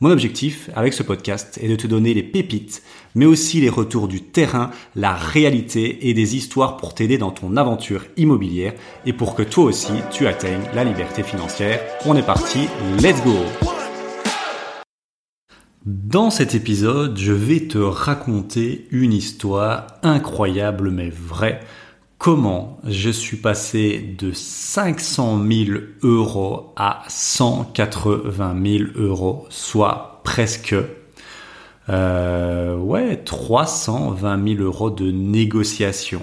Mon objectif avec ce podcast est de te donner les pépites, mais aussi les retours du terrain, la réalité et des histoires pour t'aider dans ton aventure immobilière et pour que toi aussi tu atteignes la liberté financière. On est parti, let's go. Dans cet épisode, je vais te raconter une histoire incroyable mais vraie comment je suis passé de 500 000 euros à 180 000 euros, soit presque euh, ouais 320 000 euros de négociation.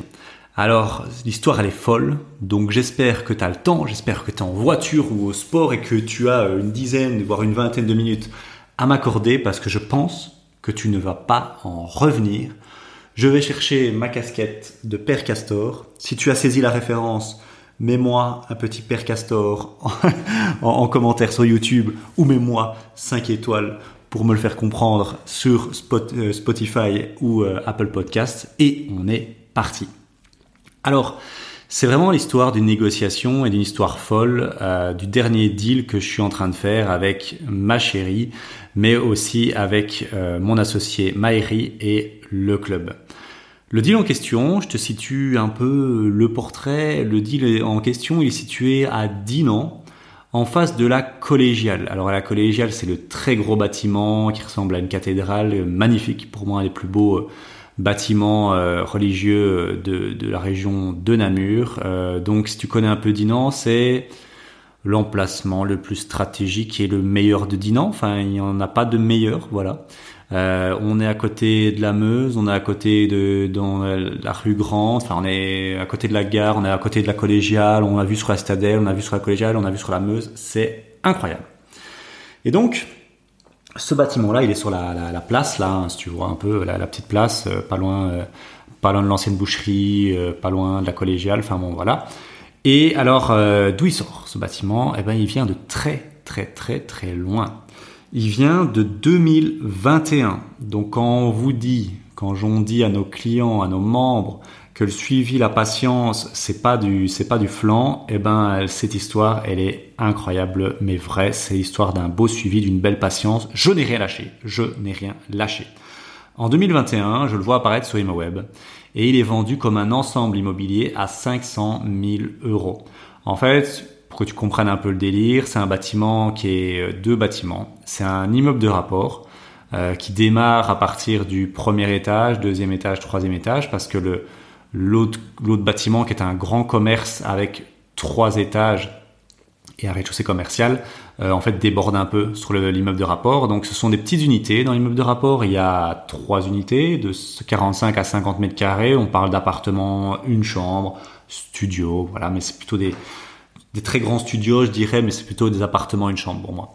Alors l'histoire elle est folle, donc j'espère que tu as le temps, j'espère que tu es en voiture ou au sport et que tu as une dizaine, voire une vingtaine de minutes à m'accorder parce que je pense que tu ne vas pas en revenir je vais chercher ma casquette de Père Castor. Si tu as saisi la référence, mets-moi un petit Père Castor en, commentaire sur YouTube ou mets-moi 5 étoiles pour me le faire comprendre sur euh, Spotify ou euh, Apple Podcast. Et on est parti. Alors, c'est vraiment l'histoire d'une négociation et d'une histoire folle euh, du dernier deal que je suis en train de faire avec ma chérie, mais aussi avec mon associé Maëri et le club. Le deal en question, je te situe un peu le portrait. Le deal en question, il est situé à Dinan, en face de la collégiale. Alors la collégiale, c'est le très gros bâtiment qui ressemble à une cathédrale, magnifique, pour moi un des plus beaux euh, bâtiments euh, religieux de, de, la région de Namur. Euh, donc si tu connais un peu Dinan, c'est l'emplacement le plus stratégique et le meilleur de Dinan. Enfin, il n'y en a pas de meilleur, voilà. Euh, on est à côté de la Meuse, on est à côté de dans la rue Grande, enfin on est à côté de la gare, on est à côté de la collégiale, on a vu sur la Stadelle, on a vu sur la collégiale, on a vu sur la Meuse, c'est incroyable. Et donc ce bâtiment-là, il est sur la, la, place là, hein, si tu vois un peu la, petite place, euh, pas loin, euh, pas loin de l'ancienne boucherie, pas loin de la collégiale, enfin bon voilà. Et alors d'où il sort ce bâtiment? Eh ben il vient de très très très très loin il vient de 2021. Donc quand on vous dit, quand j'en dis à nos clients, à nos membres, que le suivi, la patience, c'est pas du, c'est pas du flanc, eh ben cette histoire, elle est incroyable, mais vraie. C'est l'histoire d'un beau suivi, d'une belle patience. Je n'ai rien lâché. Je n'ai rien lâché. En 2021, je le vois apparaître sur ImoWeb et il est vendu comme un ensemble immobilier à 500 000 euros. En fait, pour que tu comprennes un peu le délire, c'est un bâtiment qui est euh, deux bâtiments. C'est un immeuble de rapport euh, qui démarre à partir du premier étage, deuxième étage, troisième étage, parce que le l'autre bâtiment qui est un grand commerce avec trois étages et un rez-de-chaussée commercial, euh, en fait déborde un peu sur l'immeuble de rapport. Donc ce sont des petites unités. Dans l'immeuble de rapport, il y a trois unités de 45 à 50 mètres carrés. On parle d'appartements, une chambre, studio, voilà, mais c'est plutôt des des très grands studios, je dirais, mais c'est plutôt des appartements, une chambre pour moi.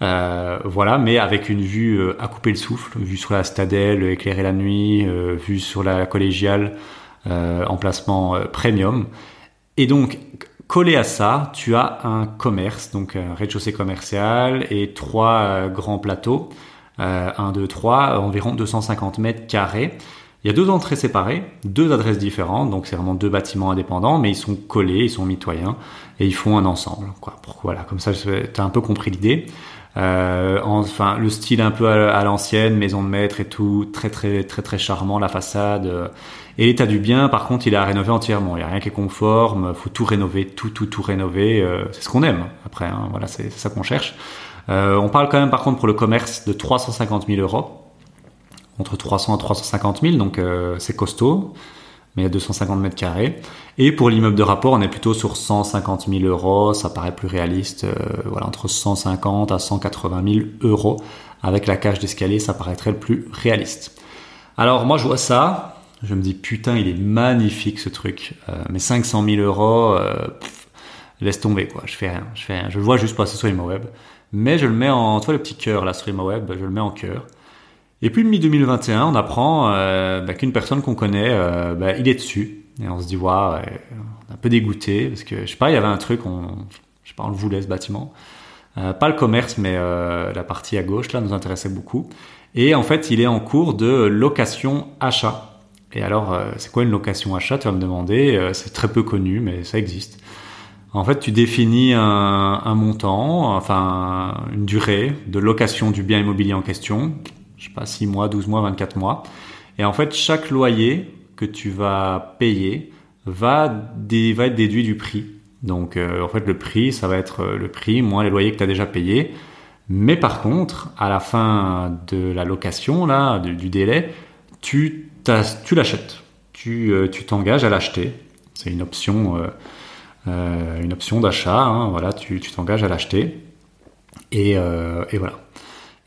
Euh, voilà, mais avec une vue euh, à couper le souffle, vue sur la Stadelle, éclairer la nuit, vue sur la collégiale, emplacement premium. Et donc, collé à ça, tu as un commerce, donc un rez-de-chaussée commercial et trois grands plateaux, 1, 2, 3, environ 250 mètres carrés. Il y a deux entrées séparées, deux adresses différentes, donc c'est vraiment deux bâtiments indépendants, mais ils sont collés, ils sont mitoyens et ils font un ensemble. Quoi. voilà, comme ça, tu as un peu compris l'idée. Euh, enfin, le style un peu à, l'ancienne, maison de maître et tout, très très très très charmant, la façade. Euh, et l'état du bien, par contre, il à rénover entièrement. Il n'y a rien qui est conforme, faut tout rénover, tout tout tout rénover. Euh, c'est ce qu'on aime. Après, hein, voilà, c'est ça qu'on cherche. On parle quand même, par contre, pour le commerce de 350 000 euros entre 300 à 350 000, donc c'est costaud, mais à 250 mètres carrés. Et pour l'immeuble de rapport, on est plutôt sur 150 000 euros, ça paraît plus réaliste, euh, voilà, entre 150 à 180 000 euros. Avec la cage d'escalier, ça paraîtrait le plus réaliste. Alors moi, je vois ça, je me dis putain, il est magnifique ce truc, euh, mais 500 000 euros, laisse tomber quoi, je fais rien, je fais rien. Je le vois juste passer sur web mais je le mets en, tu le petit cœur là sur je le mets en cœur. Et puis mi-2021, on apprend euh, bah, qu'une personne qu'on connaît, euh, bah, il est dessus. Et on se dit, waouh, on est un peu dégoûté parce que je sais pas, il y avait un truc, on, je sais pas, on le voulait ce bâtiment. Euh, pas le commerce, mais la partie à gauche là nous intéressait beaucoup. Et en fait, il est en cours de location-achat. Et alors, c'est quoi une location-achat Tu vas me demander. c'est très peu connu, mais ça existe. En fait, tu définis un, montant, enfin une durée de location du bien immobilier en question. Je sais pas, 6 mois, 12 mois, 24 mois. Et en fait, chaque loyer que tu vas payer va, être déduit du prix. Donc euh, en fait le prix, ça va être euh, le prix moins les loyers que tu as déjà payés. Mais par contre, à la fin de la location, là, du, délai, tu, tu l'achètes. Tu euh, t'engages à l'acheter. C'est une option, une option d'achat. Hein, voilà, tu t'engages à l'acheter. Et, et, voilà.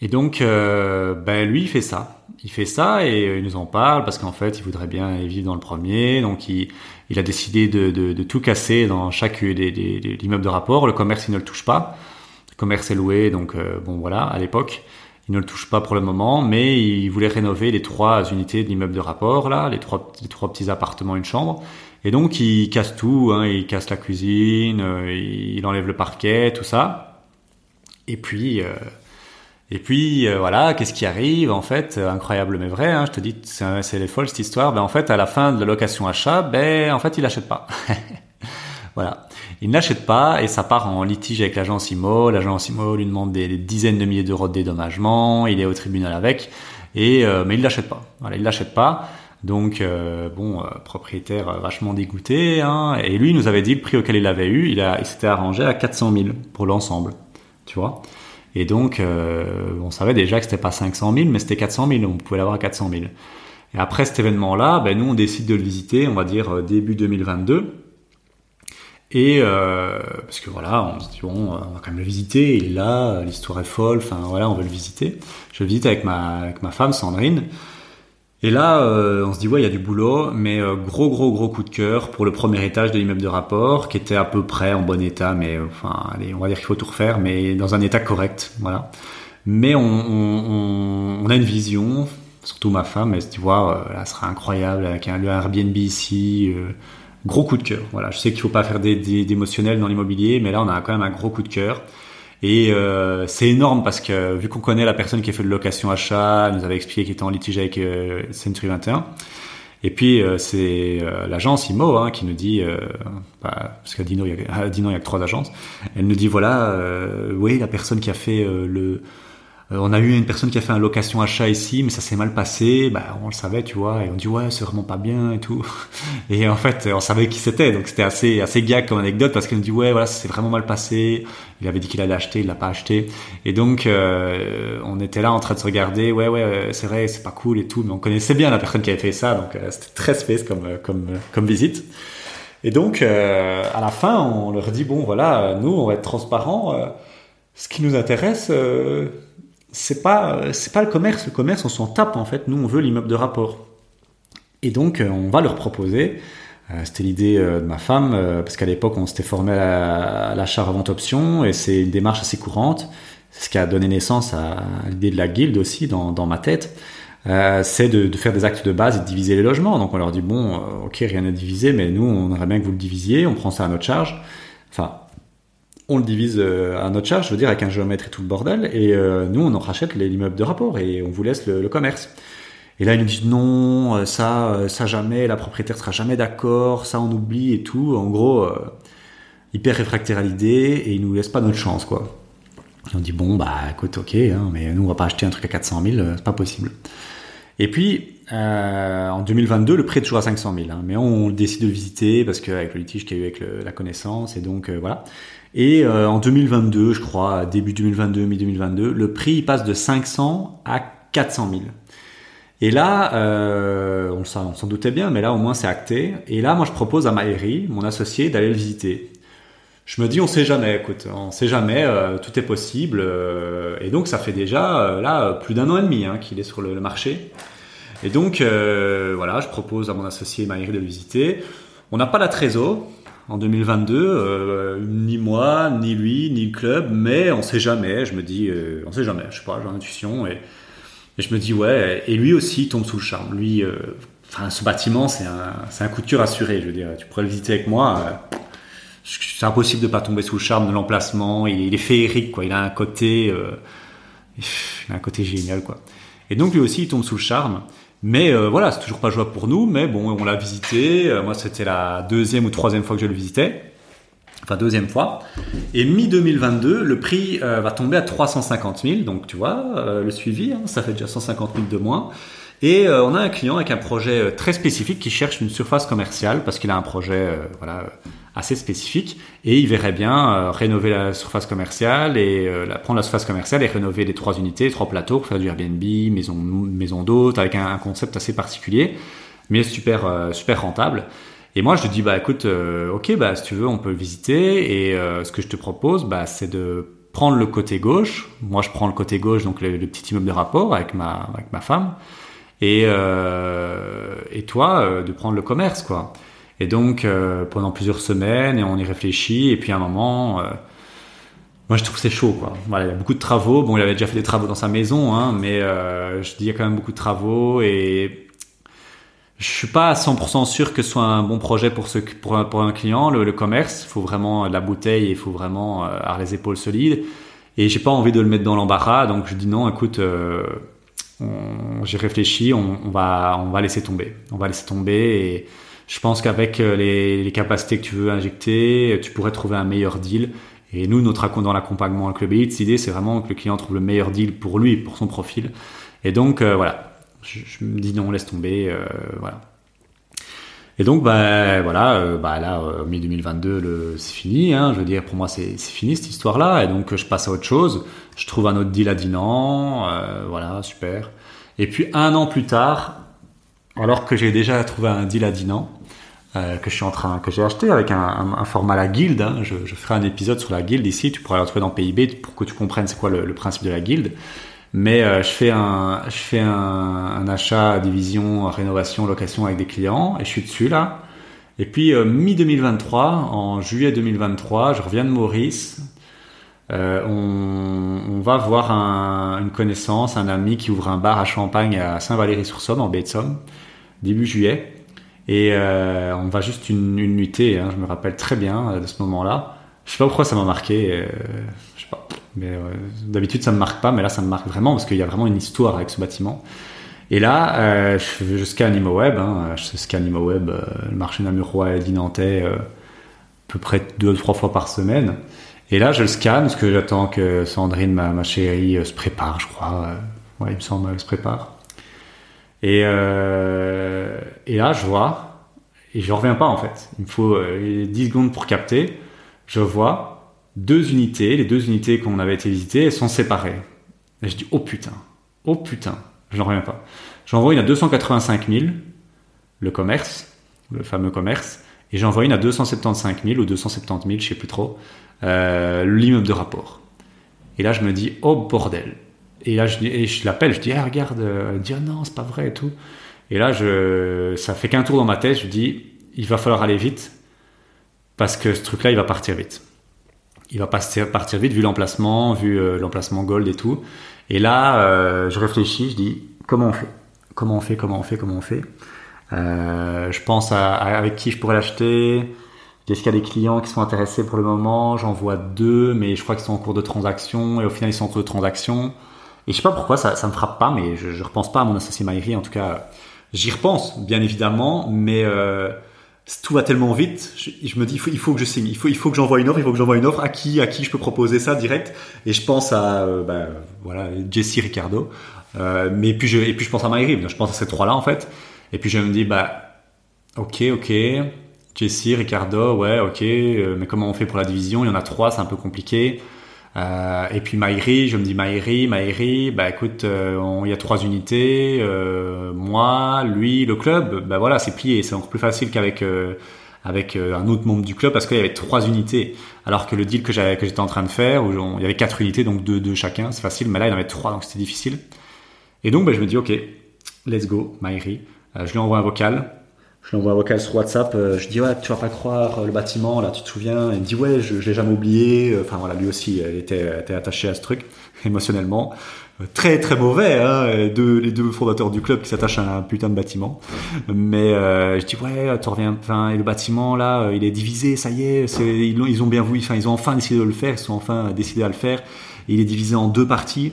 Et donc, ben, lui, il fait ça il fait ça et euh, il nous en parle parce qu'en fait, il voudrait bien vivre dans le premier. Donc, il, il a décidé de, de, de, tout casser dans chaque des, des, des immeubles de rapport. Le commerce, il ne le touche pas. Le commerce est loué, donc euh, bon, voilà, à l'époque. Il ne le touche pas pour le moment, mais il voulait rénover les trois unités de l'immeuble de rapport, là, les trois, les trois petits appartements, une chambre. Et donc, il casse tout, hein, il casse la cuisine, euh, il enlève le parquet, tout ça. Et puis, et puis euh, voilà, qu'est-ce qui arrive en fait Incroyable mais vrai. Hein, je te dis, c'est les folles cette histoire. Ben en fait, à la fin de la location achat, ben en fait, il n'achète pas. voilà, il n'achète pas et ça part en litige avec l'agence IMO. L'agence IMO lui demande des, dizaines de milliers d'euros de dédommagement. Il est au tribunal avec et euh, mais il l'achète pas. Voilà, il l'achète pas. Donc euh, bon, propriétaire vachement dégoûté. Hein, et lui, il nous avait dit le prix auquel il avait eu. Il, a, il s'était arrangé à 400 000 pour l'ensemble. Tu vois? Et donc, euh, on savait déjà que c'était pas 500 000, mais c'était 400 000. On pouvait l'avoir à 400 000. Et après cet événement-là, ben, nous, on décide de le visiter, on va dire euh, début 2022. Et euh, parce que voilà, on se dit bon, on va quand même le visiter. Il est là, l'histoire est folle. Enfin voilà, on veut le visiter. Je le visite avec ma avec ma femme Sandrine. Et là, euh, on se dit ouais, il y a du boulot, mais euh, gros gros gros coup de cœur pour le premier étage de l'immeuble de rapport, qui était à peu près en bon état, mais euh, enfin, allez, on va dire qu'il faut tout refaire, mais dans un état correct, voilà. Mais on, on, on a une vision, surtout ma femme, elle se dit ouais, là, ce sera incroyable avec un, Airbnb ici. gros coup de cœur. Voilà, je sais qu'il faut pas faire d'émotionnel dans l'immobilier, mais là, on a quand même un gros coup de cœur. Et euh, c'est énorme parce que vu qu'on connaît la personne qui a fait de location achat, elle nous avait expliqué qu'il était en litige avec euh, Century 21. Et puis euh, c'est euh, l'agence IMO hein, qui nous dit, euh, bah, parce qu'à Dino il y a, Dino il y a que trois agences, elle nous dit voilà, oui la personne qui a fait le on a eu une personne qui a fait un location achat ici, mais ça s'est mal passé. Bah, on le savait, tu vois, et on dit ouais, c'est vraiment pas bien et tout. Et en fait, on savait qui c'était, donc c'était assez assez gag comme anecdote parce qu'elle nous dit ouais, voilà, ça s'est vraiment mal passé. Il avait dit qu'il allait acheter, il l'a pas acheté. Et donc, euh, on était là en train de se regarder. Ouais, ouais, c'est vrai, c'est pas cool et tout, mais on connaissait bien la personne qui avait fait ça, donc euh, c'était très space comme comme comme visite. Et donc, à la fin, on leur dit bon, voilà, nous, on va être transparent. ce qui nous intéresse c'est pas c'est pas le commerce. Le commerce, on s'en tape en fait. Nous, on veut l'immeuble de rapport. Et donc, euh, on va leur proposer. Euh, c'était l'idée euh, de ma femme parce qu'à l'époque, on s'était formé à l'achat revente option et c'est une démarche assez courante. C'est ce qui a donné naissance à l'idée de la guilde aussi dans, dans ma tête. c'est de, faire des actes de base et de diviser les logements. Donc on leur dit bon, ok, rien à diviser, mais nous, on aimerait bien que vous le divisiez. On prend ça à notre charge. Enfin, on le divise euh, à notre charge, je veux dire, avec un géomètre et tout le bordel, et euh, nous, on en rachète l'immeuble de rapport et on vous laisse le, commerce. Et là, ils nous disent non, euh, ça, ça jamais, la propriétaire sera jamais d'accord, ça on oublie et tout. En gros, hyper réfractaire à l'idée et ils nous laissent pas notre chance, quoi. on dit bon, bah écoute, ok, hein, mais nous on va pas acheter un truc à 400 000, c'est pas possible. Et puis, en 2022, le prêt est toujours à 500 000, hein, mais on décide de le visiter parce qu'avec le litige qu'il y a eu avec la connaissance, et donc voilà. Et euh, en 2022, je crois, début 2022, mi-2022, le prix passe de 500 à 400 000. Et là, euh, on s'en doutait bien, mais là au moins c'est acté. Et là, moi je propose à Maëri, mon associé, d'aller le visiter. Je me dis, on sait jamais, écoute, on sait jamais, euh, tout est possible. Et donc ça fait déjà là plus d'un an et demi hein, qu'il est sur le, le, marché. Et donc voilà, je propose à mon associé Maëri de le visiter. On n'a pas la trésor, en 2022, euh, ni moi, ni lui, ni le club, mais on sait jamais. Je me dis, euh, on sait jamais. Je sais pas, j'ai l'intuition et, et, je me dis ouais. Et lui aussi tombe sous le charme. Lui, euh, enfin, ce bâtiment, c'est un, un coup assuré. Je veux dire, tu pourrais le visiter avec moi. Euh, c'est impossible de pas tomber sous le charme de l'emplacement. Il, est féerique, quoi. Il a un côté, il un côté génial, quoi. Et donc lui aussi, il tombe sous le charme. Mais euh, voilà, c'est toujours pas jouable pour nous. Mais bon, on l'a visité. Euh, moi, c'était la deuxième ou troisième fois que je le visitais. Enfin, deuxième fois. Et mi-2022, le prix va tomber à 350 000. Donc, tu vois, le suivi, hein, ça fait déjà 150 000 de moins. Et euh, on a un client avec un projet euh, très spécifique qui cherche une surface commerciale parce qu'il a un projet euh, voilà assez spécifique et il verrait bien rénover la surface commerciale et la, prendre la surface commerciale et rénover les trois unités, trois plateaux pour faire du Airbnb, maison maison d'hôtes avec un, concept assez particulier, mais super super rentable. Et moi je lui dis bah écoute ok bah si tu veux on peut le visiter et ce que je te propose bah c'est de prendre le côté gauche. Moi je prends le côté gauche donc le, le petit immeuble de rapport avec ma avec ma femme et, euh, et toi euh, de prendre le commerce quoi. Et donc euh, pendant plusieurs semaines on y réfléchit et puis à un moment euh, moi je trouve c'est chaud quoi. Il y a beaucoup de travaux. Bon, il avait déjà fait des travaux dans sa maison hein, mais je dis il y a quand même beaucoup de travaux et je suis pas à 100% sûr que ce soit un bon projet pour un, client le, commerce, il faut vraiment la bouteille, il faut vraiment avoir les épaules solides et j'ai pas envie de le mettre dans l'embarras donc je dis non, écoute j'ai réfléchi, on, on, va, on va laisser tomber. On va laisser tomber et je pense qu'avec euh, les, capacités que tu veux injecter, tu pourrais trouver un meilleur deal. Et nous, notre dans l'accompagnement avec le Elite, l'idée c'est vraiment que le client trouve le meilleur deal pour lui, pour son profil. Et donc euh, voilà, je, me dis non, laisse tomber, euh, voilà. Et donc bah voilà, euh, bah là, mi 2022, c'est fini. Hein, je veux dire, pour moi, c'est fini cette histoire-là. Et donc je passe à autre chose je trouve un autre deal à Dinan, euh, voilà, super. Et puis un an plus tard, alors que j'ai déjà trouvé un deal à Dinan, euh, que je suis en train, que j'ai acheté avec un, format la guilde. Hein. Je, ferai un épisode sur la guilde ici. Tu pourras le retrouver dans PIB pour que tu comprennes c'est quoi le, principe de la guilde. Mais euh, je fais un, je fais un, achat, division, rénovation, location avec des clients et je suis dessus là. Et puis mi 2023, en juillet 2023, je reviens de Maurice euh, on, on, va voir un, une connaissance, un ami qui ouvre un bar à Champagne à Saint-Valery-sur-Somme, en baie de Somme, début juillet. Et euh, on va juste une, une nuitée, hein, je me rappelle très bien euh, de ce moment-là. Je sais pas pourquoi ça m'a marqué, euh, je sais pas. Euh, d'habitude ça me marque pas, mais là ça me marque vraiment parce qu'il y a vraiment une histoire avec ce bâtiment. Et là, je, je scanne ImoWeb, hein, je scanne ImoWeb, le marché namurois et dinantais, à peu près deux ou trois fois par semaine. Et là, je le scanne parce que j'attends que Sandrine, ma, ma, chérie, se prépare, je crois. Ouais, il me semble, elle se prépare. Et, et là, je vois, et je reviens pas en fait. Il me faut euh, 10 secondes pour capter. Je vois deux unités, les deux unités qu'on avait été visitées, elles sont séparées. Et je dis, oh putain, oh putain, je n'en reviens pas. J'envoie une à 285 000, le commerce, le fameux commerce, et j'envoie une à 275 000 ou 270 000, je sais plus trop, euh, l'immeuble de rapport. Et là, je me dis, oh bordel. Et là, je, l'appelle, je dis, ah, regarde, elle dit, ah, non, c'est pas vrai et tout. Et là, je, ça fait qu'un tour dans ma tête, je dis, il va falloir aller vite parce que ce truc-là, il va partir vite. Il va partir, vite vu l'emplacement, vu euh, l'emplacement gold et tout. Et là, euh, je réfléchis, je dis, comment on fait? Comment on fait? Comment on fait? Comment on fait? Euh, Je pense à, avec qui je pourrais l'acheter? Est-ce qu'il y a des clients qui sont intéressés pour le moment? J'en vois deux, mais je crois qu'ils sont en cours de transaction. Et au final, ils sont en cours de transaction. Et je sais pas pourquoi ça, ça me frappe pas, mais je, je repense pas à mon associé Maïri. En tout cas, j'y repense, bien évidemment, mais euh, tout va tellement vite. Je, me dis, il faut, que je signe. Il faut, il faut que j'envoie une offre. Il faut que j'envoie une offre. À qui, à qui je peux proposer ça direct? Et je pense à, euh, bah, voilà, Jesse Ricardo. Euh, mais puis je, et puis je pense à Maïri. Je pense à ces trois-là en fait. Et puis je me dis, bah, ok, ok. Jesse, Ricardo, ouais, ok, mais comment on fait pour la division? Il y en a trois, c'est un peu compliqué. Euh, et puis Maïri, je me dis Maïri, Maïri, bah écoute, euh, il y a trois unités, euh, moi, lui, le club, bah voilà, c'est plié, c'est encore plus facile qu'avec euh, avec un autre membre du club parce qu'il y avait trois unités, alors que le deal que j'avais que j'étais en train de faire, où il y avait quatre unités, donc deux, deux chacun, c'est facile, mais là il y en avait trois, donc c'était difficile. Et donc bah, je me dis ok, let's go, Maïri, je lui envoie un vocal, Je lui envoie un vocal sur WhatsApp. je dis ouais, tu vas pas croire le bâtiment là, tu te souviens? Il me dit ouais, je, je l'ai jamais oublié. Enfin voilà, lui aussi, il était, était attaché à ce truc émotionnellement très très mauvais, hein, les deux fondateurs du club qui s'attachent à un putain de bâtiment. Mais euh, je dis ouais, tu reviens, enfin, le bâtiment là, euh, il est divisé, ça y est, ils, ont, ils ont bien voulu, enfin, ils ont enfin décidé de le faire, ils sont enfin décidés à le faire. Il est divisé en deux parties.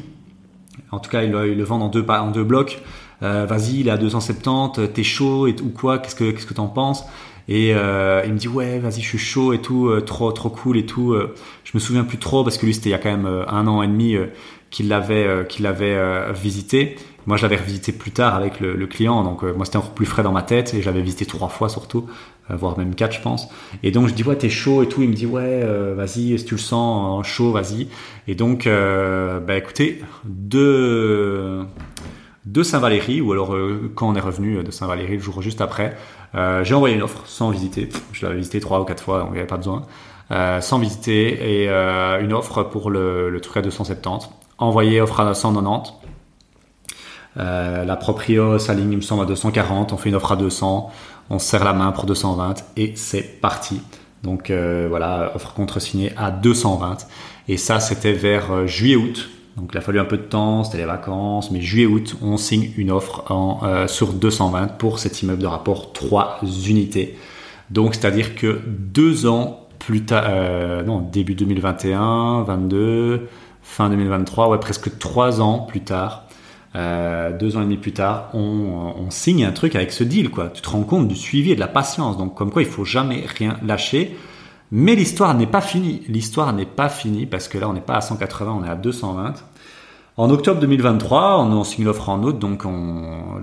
En tout cas, ils, le vendent en deux, en deux blocs. Euh, vas-y, il est à 270, t'es chaud et ou quoi Qu'est-ce que qu'est-ce que t'en penses? Et euh, il me dit ouais, vas-y, je suis chaud et tout, euh, trop trop cool et tout. je me souviens plus trop parce que lui c'était il y a quand même un an et demi qu'il l'avait euh, qu'il avait euh, visité. Moi, je l'avais revisité plus tard avec le, client, donc euh, moi c'était encore plus frais dans ma tête et j'avais visité trois fois surtout, voire même quatre, je pense. Et donc je dis ouais, t'es chaud et tout. Il me dit ouais, vas-y, si tu le sens chaud, vas-y. Et donc, bah écoutez, de de Saint-Valéry, ou alors quand on est revenu de Saint-Valéry le jour juste après, j'ai envoyé une offre sans visiter. Je l'avais visité trois ou quatre fois, donc il n'y avait pas besoin. sans visiter et une offre pour le, le truc à 270 envoyé offre à 190. Euh, la proprio s'aligne, il me semble, à 240. On fait une offre à 200. On serre la main pour 220 et c'est parti. Donc euh, voilà, offre contre-signée à 220. Et ça, c'était vers euh, juillet-août. Donc il a fallu un peu de temps, c'était les vacances, mais juillet-août, on signe une offre en, sur 220 pour cet immeuble de rapport 3 unités. Donc c'est-à-dire que deux ans plus tard, non, début 2021, 22, fin 2023, ouais, presque trois ans plus tard, euh, deux ans et demi plus tard, on, on, signe un truc avec ce deal, quoi. Tu te rends compte du suivi et de la patience. Donc, comme quoi, il faut jamais rien lâcher. Mais l'histoire n'est pas finie. L'histoire n'est pas finie parce que là, on n'est pas à 180, on est à 220. En octobre 2023, on, on signe l'offre en août, donc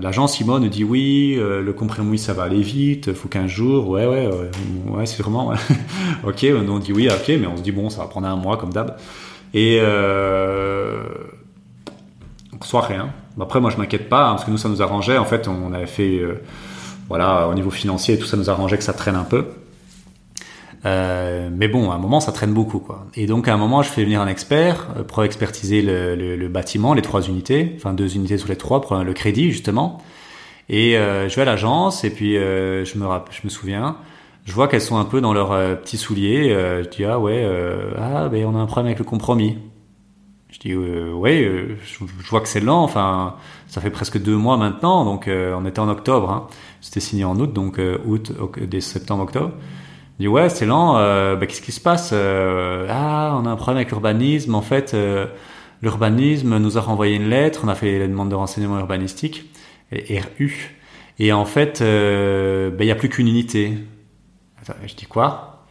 l'agent Simone dit oui, euh, le compromis ça va aller vite, faut 15 jours, ouais ouais ouais, vraiment, ok, on dit oui, ok, mais on se dit bon, ça va prendre un mois comme d'hab. Et euh, soit rien. Après, moi, je m'inquiète pas, hein, parce que nous, ça nous arrangeait. En fait, on avait fait, euh, voilà, au niveau financier, tout ça nous arrangeait que ça traîne un peu. Euh, mais bon, à un moment, ça traîne beaucoup, quoi. Et donc, à un moment, je fais venir un expert euh, pour expertiser le, le, le, bâtiment, les trois unités, enfin deux unités sur les trois, pour le crédit justement. Et euh, je vais à l'agence et puis euh, je me je me souviens, je vois qu'elles sont un peu dans leurs euh, petits souliers. Je dis ah ouais, ah ben on a un problème avec le compromis. Je dis ouais, je, vois que c'est lent. Enfin, ça fait presque deux mois maintenant, donc on était en octobre. Hein. C'était signé en août, donc août, dès septembre, octobre. Dis ouais, c'est lent. Ben, qu'est-ce qui se passe Ah, on a un problème avec l'urbanisme. En fait, l'urbanisme nous a renvoyé une lettre. On a fait la demande de renseignement urbanistique, RU. Et en fait, ben, il n'y a plus qu'une unité je dis quoi?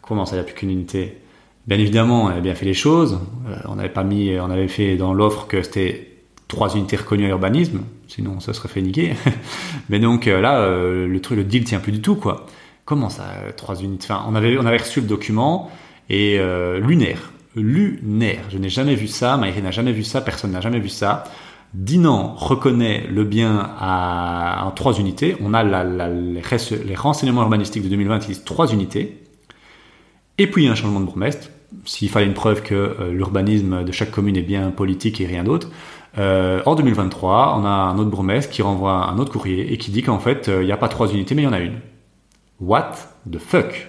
Comment ça, il n'y a plus qu'une unité? Bien évidemment, on avait bien fait les choses. Euh, on avait pas mis, on avait fait dans l'offre que c'était trois unités reconnues à l'urbanisme, sinon ça serait fait niquer. Mais donc euh, là, euh, le truc, le deal tient plus du tout, quoi. Comment ça, trois unités? Enfin, on avait, on avait reçu le document et lunaire, lunaire. Je n'ai jamais vu ça, Maïri n'a jamais vu ça, personne n'a jamais vu ça. Dinan reconnaît le bien à, en trois unités. On a les, renseignements urbanistiques de 2020 qui disent trois unités. Et puis il y a un changement de bourgmestre. S'il fallait une preuve que euh, l'urbanisme de chaque commune est bien politique et rien d'autre. Euh, en 2023, on a un autre bourgmestre qui renvoie un autre courrier et qui dit qu'en fait, euh, il n'y a pas trois unités, mais il y en a une. What the fuck?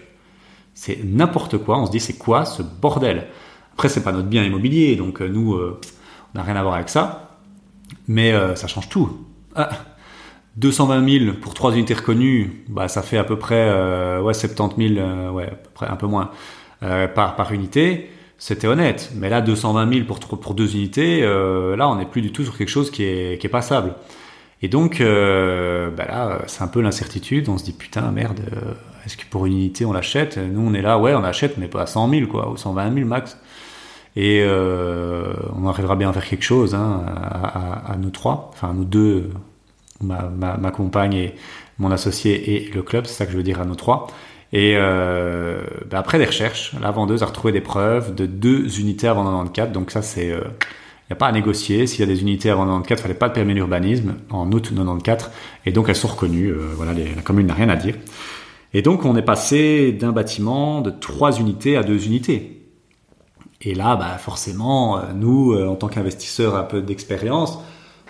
C'est n'importe quoi. On se dit, c'est quoi ce bordel? Après, c'est pas notre bien immobilier, donc nous, on n'a rien à voir avec ça. Mais euh, ça change tout. 220 ah, 000 pour trois unités reconnues, bah, ça fait à peu près euh, ouais, 70 000, euh, ouais, près, un peu moins, par, par unité. C'était honnête. Mais là, 220 000 pour, pour deux unités, là, on n'est plus du tout sur quelque chose qui est, qui est passable. Et donc, bah là, c'est un peu l'incertitude. On se dit, putain, merde, est-ce que pour une unité, on l'achète? Nous, on est là, ouais, on achète, mais pas à 100 000, quoi, ou 120 000 max. Et euh, on arrivera bien à faire quelque chose hein, à, à, nous trois, enfin à nous deux, ma, ma, ma, compagne et mon associé et le club, c'est ça que je veux dire à nous trois. Et euh, bah après des recherches, la vendeuse a retrouvé des preuves de deux unités avant 94, donc ça c'est... il n'y a pas à négocier. S'il y a des unités avant 94, il fallait pas de permis d'urbanisme en août 94. Et donc elles sont reconnues. Euh, voilà, la commune n'a rien à dire. Et donc on est passé d'un bâtiment de trois unités à deux unités. Et là, bah, forcément, euh, nous, euh, en tant qu'investisseurs un peu d'expérience,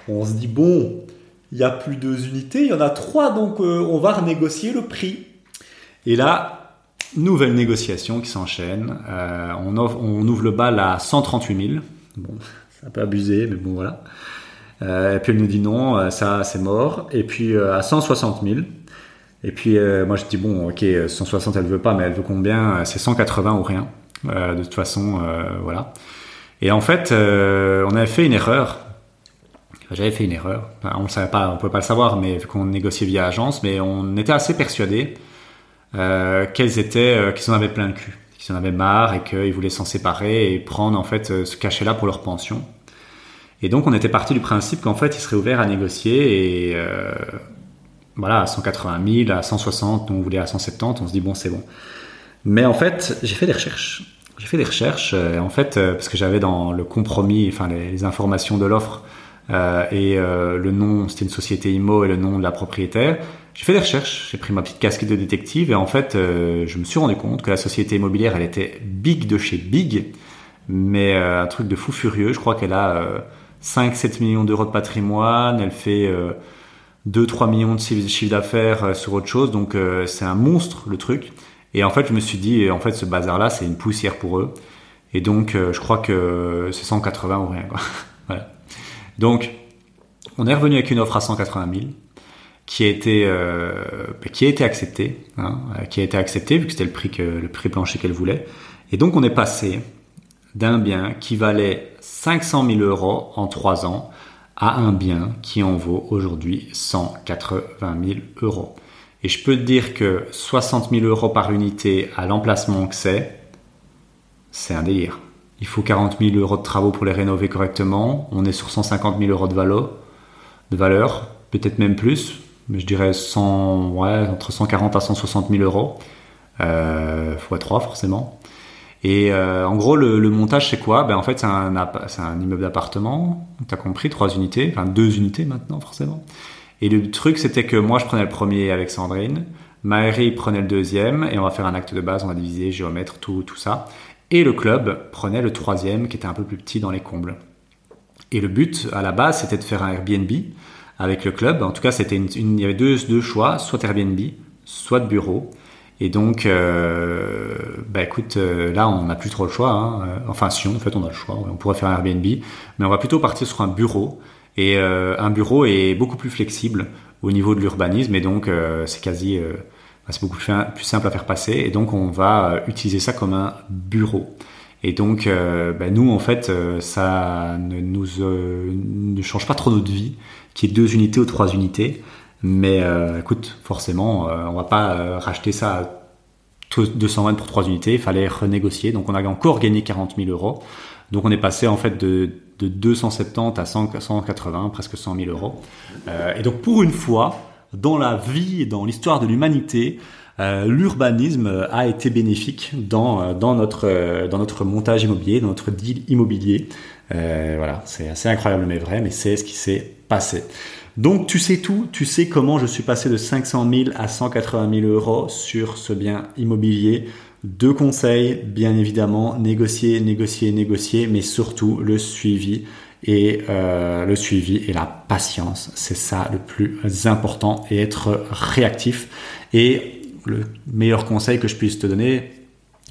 on se dit, bon, il n'y a plus deux unités, il y en a trois, donc on va renégocier le prix. Et là, nouvelle négociation qui s'enchaîne. on, on, ouvre le bal à 138 000. Bon, un peu abusé, mais bon voilà. et puis elle nous dit non, ça c'est mort. Et puis à 160 000. Et puis moi je dis bon ok 160 elle veut pas mais elle veut combien? C'est 180 ou rien. de toute façon voilà. Et en fait, euh, on avait fait une erreur. J'avais fait une erreur. on ne savait pas, on pouvait pas le savoir, mais vu qu'on négociait via agence, mais on était assez persuadés euh, qu'elles étaient, euh, qu'ils en avaient plein le cul, qu'ils en avaient marre et qu'ils voulaient s'en séparer et prendre en fait ce cachet-là pour leur pension. Et donc on était parti du principe qu'en fait ils seraient ouverts à négocier et voilà à 180 000, à 160, on voulait à 170, on se dit bon c'est bon. Mais en fait j'ai fait des recherches j'ai fait des recherches, euh, en fait, euh, parce que j'avais dans le compromis, enfin les, informations de l'offre euh, et le nom, c'était une société IMO et le nom de la propriétaire. J'ai fait des recherches, j'ai pris ma petite casquette de détective et en fait, je me suis rendu compte que la société immobilière, elle était big de chez big, mais un truc de fou furieux. Je crois qu'elle a 5-7 millions d'euros de patrimoine, elle fait 2-3 millions de chiffre d'affaires sur autre chose, donc c'est un monstre le truc. Et en fait, je me suis dit, en fait, ce bazar-là, c'est une poussière pour eux. Et donc, euh, je crois que c'est 180 ou rien. Donc, on est revenu avec une offre à 180 000 qui a été euh, qui a été acceptée, hein, euh, qui a été acceptée vu que c'était le prix que le prix plancher qu'elle voulait. Et donc, on est passé d'un bien qui valait 500 000 euros en trois ans à un bien qui en vaut aujourd'hui 180 000 euros. Et je peux te dire que 60 000 euros par unité à l'emplacement que c'est, c'est un délire. Il faut 40 000 euros de travaux pour les rénover correctement. On est sur 150 000 euros de valeur, peut-être même plus, mais je dirais 100, ouais, entre 140 à 160 000 euros. Euh, fois 3 forcément. Et euh, en gros, le, montage, c'est quoi? Ben, En fait, c'est un, immeuble d'appartement, tu as compris, trois unités, enfin deux unités maintenant forcément. Et le truc, c'était que moi, je prenais le premier avec Sandrine, Maëri prenait le deuxième, et on va faire un acte de base, on va diviser, géomètre, tout, tout ça. Et le club prenait le troisième, qui était un peu plus petit dans les combles. Et le but, à la base, c'était de faire un Airbnb avec le club. En tout cas, c'était une, il y avait deux, choix, soit Airbnb, soit bureau. Et donc, euh, bah écoute, euh, là, on n'a plus trop le choix. Hein. Enfin, si, en fait, on a le choix. On pourrait faire un Airbnb, mais on va plutôt partir sur un bureau et euh, un bureau est beaucoup plus flexible au niveau de l'urbanisme et donc euh, c'est quasi euh, bah, c'est beaucoup plus simple à faire passer et donc on va utiliser ça comme un bureau. Et donc, bah, nous, en fait, ça ne ne change pas trop notre vie, qui est deux unités ou trois unités. Mais écoute, forcément, on va pas racheter ça à 220 pour trois unités. Il fallait renégocier. Donc, on a encore gagné 40 000 euros. Donc, on est passé en fait de de 270 à 180, presque 100 000 euros. Euh, et donc pour une fois, dans la vie dans l'histoire de l'humanité, euh, l'urbanisme a été bénéfique dans, euh, dans, notre, dans notre montage immobilier, dans notre deal immobilier. voilà, c'est assez incroyable mais vrai, mais c'est ce qui s'est passé. Donc tu sais tout, tu sais comment je suis passé de 500 000 à 180 000 euros sur ce bien immobilier. Deux conseils, bien évidemment, négocier, négocier, négocier, mais surtout le suivi et euh, le suivi et la patience. C'est ça le plus important et être réactif. Et le meilleur conseil que je puisse te donner,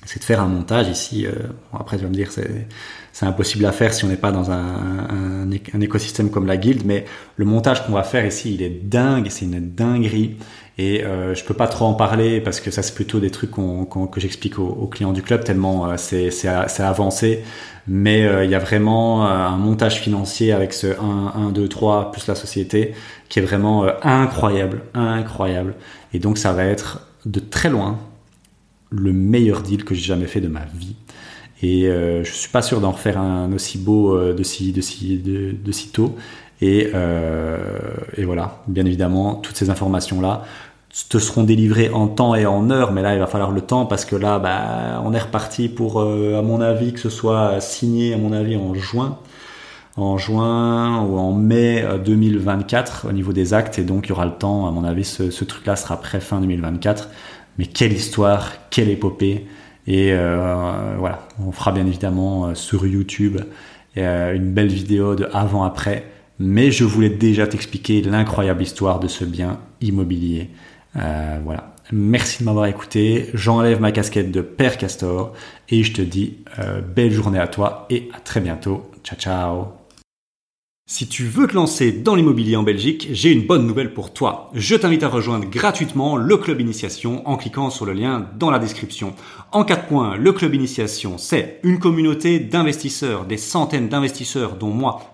c'est de faire un montage ici. Euh, après, tu vas me dire, c'est c'est impossible à faire si on n'est pas dans un, un, écosystème comme la guilde, mais le montage qu'on va faire ici, il est dingue, c'est une dinguerie. Et euh, je peux pas trop en parler parce que ça c'est plutôt des trucs que j'explique aux, clients du club tellement euh, c'est avancé. Mais euh, il y a vraiment euh, un montage financier avec ce 1, 1, 2, 3 plus la société qui est vraiment incroyable, incroyable. Et donc ça va être de très loin le meilleur deal que j'ai jamais fait de ma vie. Et euh, je suis pas sûr d'en refaire un aussi beau euh, de si de si de, de si tôt. Et, euh, et voilà, bien évidemment, toutes ces informations là te seront délivrées en temps et en heure, mais là il va falloir le temps parce que là, bah, on est reparti pour, à mon avis, que ce soit signé, à mon avis, en juin en juin ou en mai 2024 au niveau des actes et donc il y aura le temps à mon avis ce, ce truc là sera prêt fin 2024 mais quelle histoire quelle épopée et euh, voilà, on fera bien évidemment euh, sur YouTube euh, une belle vidéo de avant-après. mais je voulais déjà t'expliquer l'incroyable histoire de ce bien immobilier. Voilà. Merci de m'avoir écouté. J'enlève ma casquette de Père Castor et je te dis belle journée à toi et à très bientôt. Ciao ciao. Si tu veux te lancer dans l'immobilier en Belgique, j'ai une bonne nouvelle pour toi. Je t'invite à rejoindre gratuitement le club initiation en cliquant sur le lien dans la description. En quatre points, le club initiation, c'est une communauté d'investisseurs, des centaines d'investisseurs dont moi